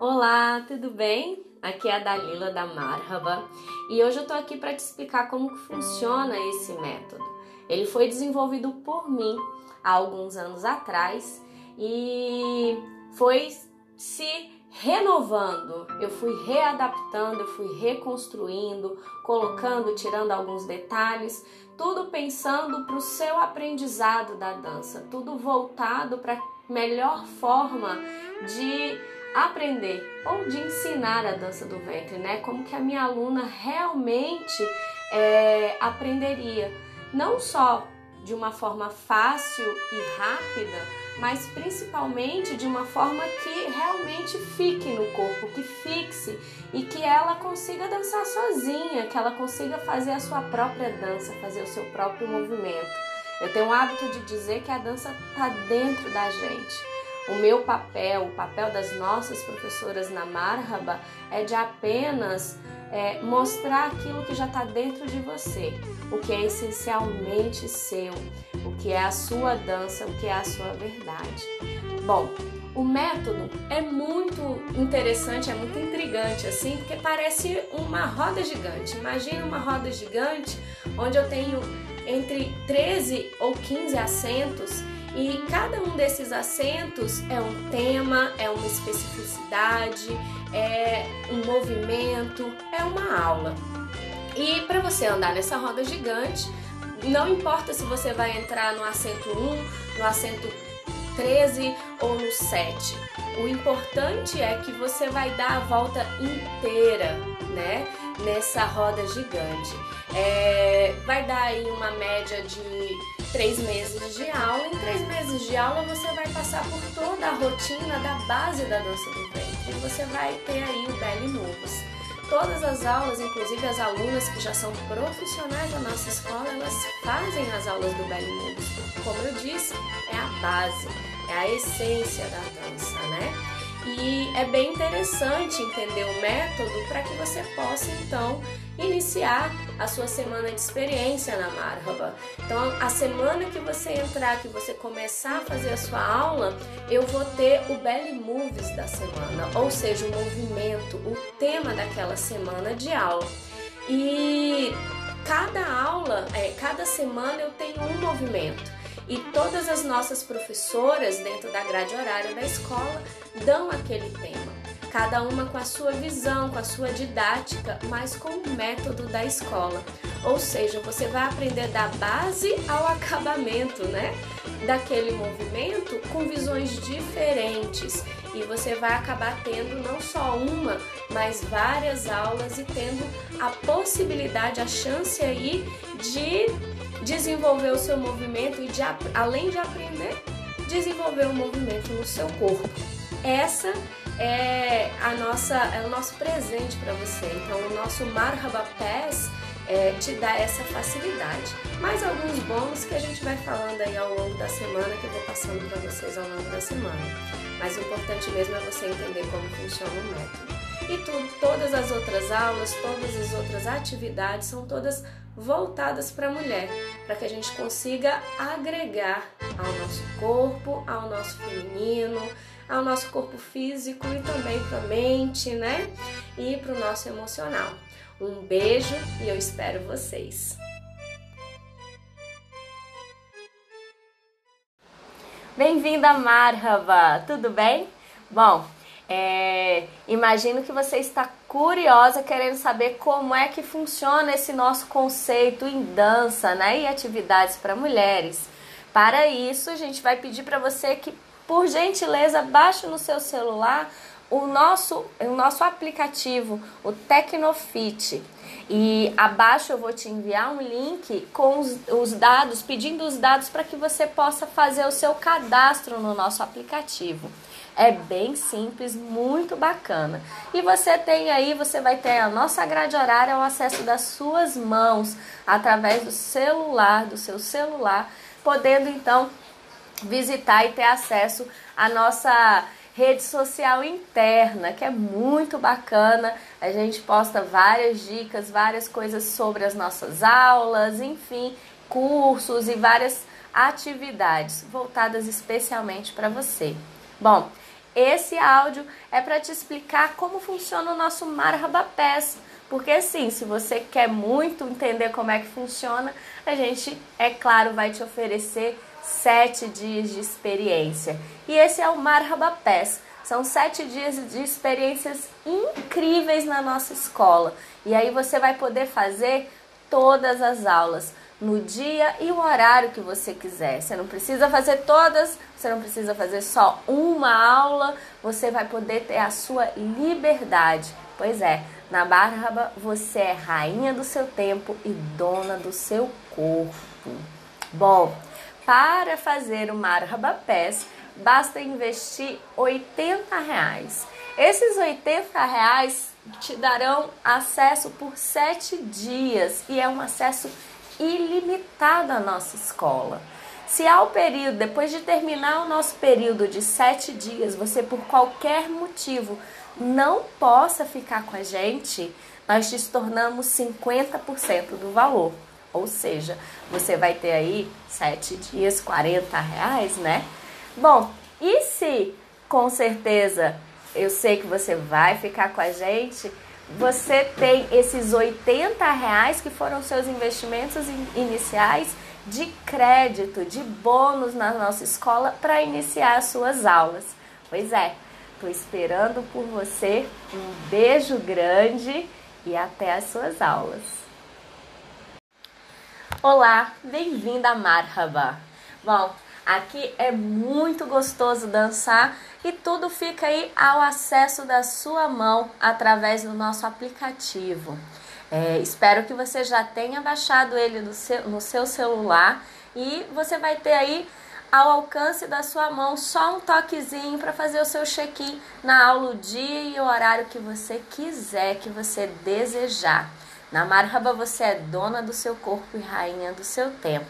Olá, tudo bem? Aqui é a Dalila da Marhaba e hoje eu tô aqui para te explicar como funciona esse método. Ele foi desenvolvido por mim há alguns anos atrás e foi se renovando, eu fui readaptando, eu fui reconstruindo, colocando, tirando alguns detalhes, tudo pensando para o seu aprendizado da dança, tudo voltado para melhor forma de aprender ou de ensinar a dança do ventre, né? Como que a minha aluna realmente é, aprenderia, não só de uma forma fácil e rápida, mas principalmente de uma forma que realmente fique no corpo, que fixe e que ela consiga dançar sozinha, que ela consiga fazer a sua própria dança, fazer o seu próprio movimento. Eu tenho o hábito de dizer que a dança está dentro da gente. O meu papel, o papel das nossas professoras na Marhaba é de apenas é, mostrar aquilo que já está dentro de você, o que é essencialmente seu, o que é a sua dança, o que é a sua verdade. Bom, o método é muito interessante, é muito intrigante assim, porque parece uma roda gigante. Imagina uma roda gigante onde eu tenho entre 13 ou 15 assentos e cada um desses assentos é um tema, é uma especificidade, é um movimento, é uma aula. E para você andar nessa roda gigante, não importa se você vai entrar no assento 1, no assento 13 ou no 7. O importante é que você vai dar a volta inteira, né? Nessa roda gigante. É, vai dar aí uma média de três meses de aula. Em três meses de aula você vai passar por toda a rotina da base da dança do ventre. Você vai ter aí o belly moves. Todas as aulas, inclusive as alunas que já são profissionais da nossa escola, elas fazem as aulas do belly moves. Como eu disse, é a base, é a essência da dança, né? E é bem interessante entender o método para que você possa então iniciar a sua semana de experiência na Marhaba. Então, a semana que você entrar, que você começar a fazer a sua aula, eu vou ter o Belly Moves da semana, ou seja, o movimento, o tema daquela semana de aula. E cada aula, é, cada semana eu tenho um movimento. E todas as nossas professoras, dentro da grade horária da escola, dão aquele tema. Cada uma com a sua visão, com a sua didática, mas com o método da escola. Ou seja, você vai aprender da base ao acabamento, né? Daquele movimento com visões diferentes. E você vai acabar tendo não só uma, mas várias aulas e tendo a possibilidade, a chance aí de desenvolver o seu movimento e de, além de aprender, desenvolver o movimento no seu corpo. Essa é a nossa é o nosso presente para você. Então o nosso Marhaba Pass é, te dá essa facilidade. Mais alguns bônus que a gente vai falando aí ao longo da semana, que eu vou passando para vocês ao longo da semana. Mas o importante mesmo é você entender como funciona o método. E tudo, todas as outras aulas, todas as outras atividades são todas voltadas para a mulher, para que a gente consiga agregar ao nosso corpo, ao nosso feminino, ao nosso corpo físico e também para a mente, né? E para o nosso emocional. Um beijo e eu espero vocês. Bem-vinda, Marhaba! Tudo bem? Bom, é, imagino que você está curiosa, querendo saber como é que funciona esse nosso conceito em dança né, e atividades para mulheres. Para isso, a gente vai pedir para você que, por gentileza, baixe no seu celular o nosso, o nosso aplicativo, o Tecnofit. E abaixo eu vou te enviar um link com os, os dados, pedindo os dados para que você possa fazer o seu cadastro no nosso aplicativo. É bem simples, muito bacana. E você tem aí, você vai ter a nossa grade horária ao acesso das suas mãos, através do celular, do seu celular, podendo então visitar e ter acesso à nossa rede social interna, que é muito bacana. A gente posta várias dicas, várias coisas sobre as nossas aulas, enfim, cursos e várias atividades voltadas especialmente para você. Bom, esse áudio é para te explicar como funciona o nosso Marhaba Pass. Porque assim, se você quer muito entender como é que funciona, a gente, é claro, vai te oferecer sete dias de experiência. E esse é o Marhaba Pass. São sete dias de experiências incríveis na nossa escola. E aí você vai poder fazer todas as aulas no dia e o horário que você quiser. Você não precisa fazer todas, você não precisa fazer só uma aula, você vai poder ter a sua liberdade. Pois é, na Barba você é rainha do seu tempo e dona do seu corpo. Bom, para fazer o Marhaba Pass, basta investir 80 reais. Esses 80 reais te darão acesso por 7 dias e é um acesso ilimitado à nossa escola. Se ao período, depois de terminar o nosso período de 7 dias, você por qualquer motivo não possa ficar com a gente, nós te tornamos 50% do valor. Ou seja, você vai ter aí 7 dias, 40 reais, né? Bom, e se com certeza eu sei que você vai ficar com a gente, você tem esses 80 reais que foram seus investimentos iniciais de crédito, de bônus na nossa escola para iniciar as suas aulas. Pois é, estou esperando por você. Um beijo grande e até as suas aulas. Olá, bem-vinda a Marhaba. Bom, aqui é muito gostoso dançar e tudo fica aí ao acesso da sua mão através do nosso aplicativo. É, espero que você já tenha baixado ele no seu, no seu celular e você vai ter aí ao alcance da sua mão só um toquezinho para fazer o seu check-in na aula, o dia e o horário que você quiser, que você desejar. Na Marhaba você é dona do seu corpo e rainha do seu tempo.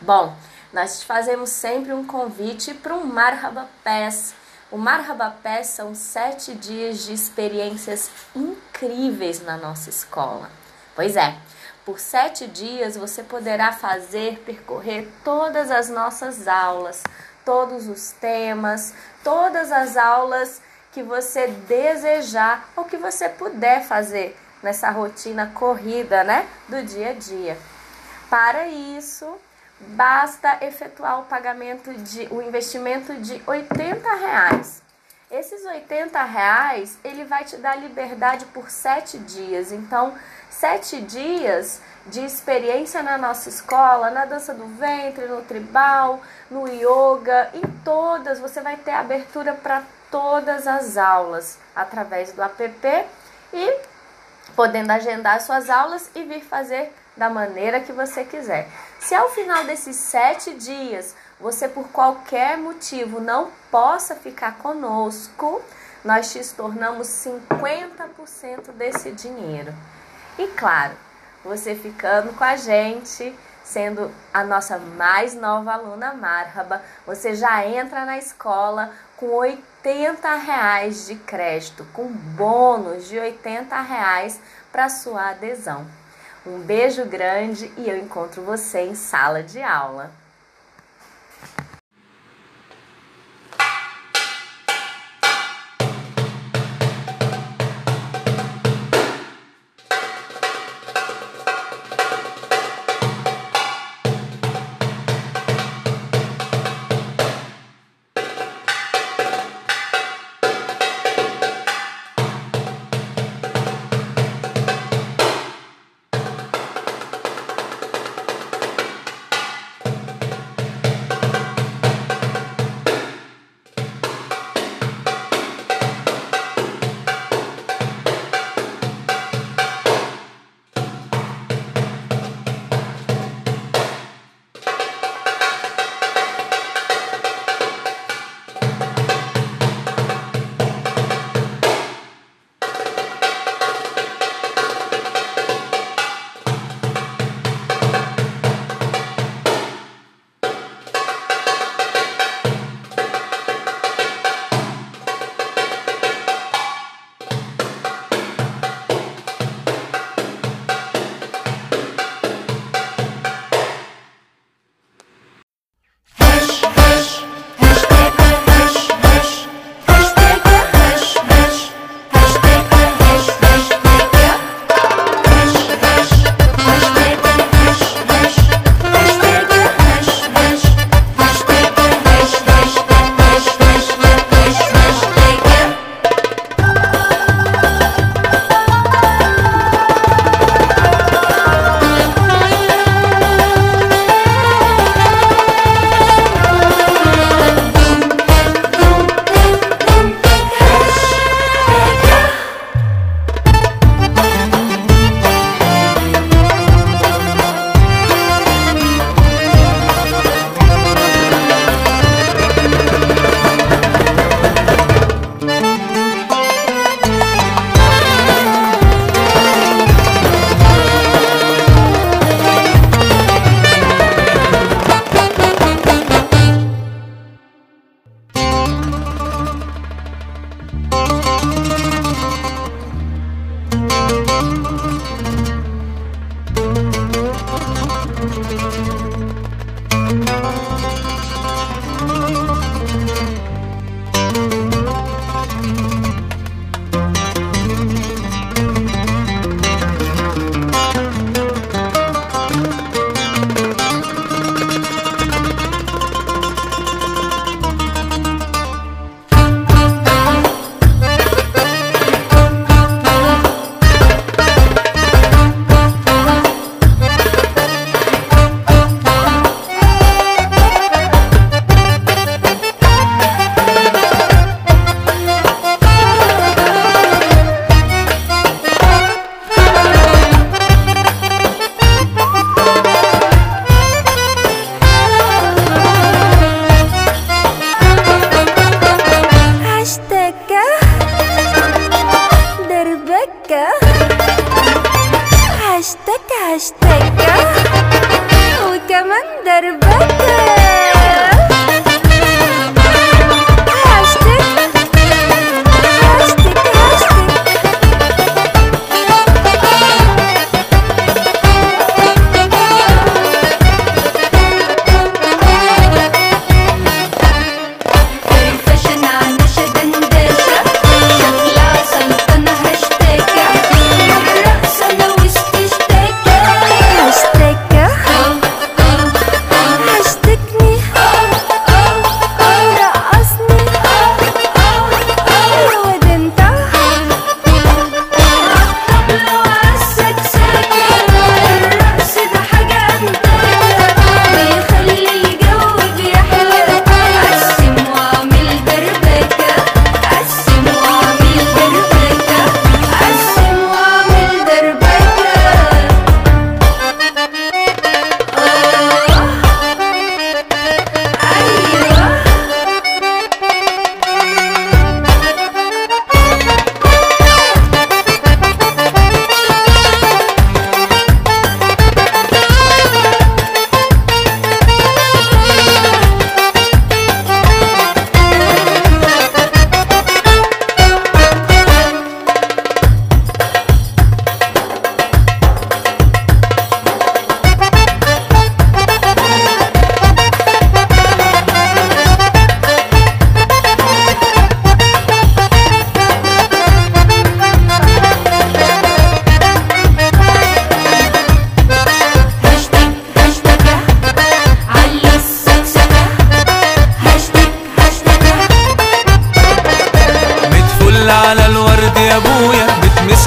Bom, nós fazemos sempre um convite para um Marhaba Pass. O Marhaba Pass são sete dias de experiências incríveis na nossa escola. Pois é, por sete dias você poderá fazer, percorrer todas as nossas aulas, todos os temas, todas as aulas que você desejar ou que você puder fazer nessa rotina corrida, né, do dia a dia. Para isso, basta efetuar o pagamento de o investimento de 80 reais. Esses 80 reais ele vai te dar liberdade por sete dias. Então, sete dias de experiência na nossa escola, na dança do ventre, no tribal, no yoga, em todas você vai ter abertura para todas as aulas através do app e podendo agendar suas aulas e vir fazer da maneira que você quiser. Se ao final desses sete dias você por qualquer motivo não possa ficar conosco, nós te tornamos 50% desse dinheiro. E claro, você ficando com a gente, sendo a nossa mais nova aluna Marhaba, você já entra na escola com 80 reais de crédito, com bônus de 80 reais para sua adesão. Um beijo grande e eu encontro você em sala de aula.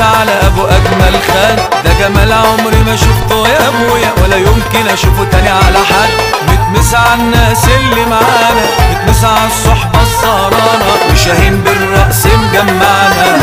على أبو أجمل خد ده جمال عمري ما شفته يا أبويا ولا يمكن أشوفه تاني على حد متمسع على الناس اللي معانا متمسع على الصحبة السهرانه وشاهين بالرأس مجمعنا.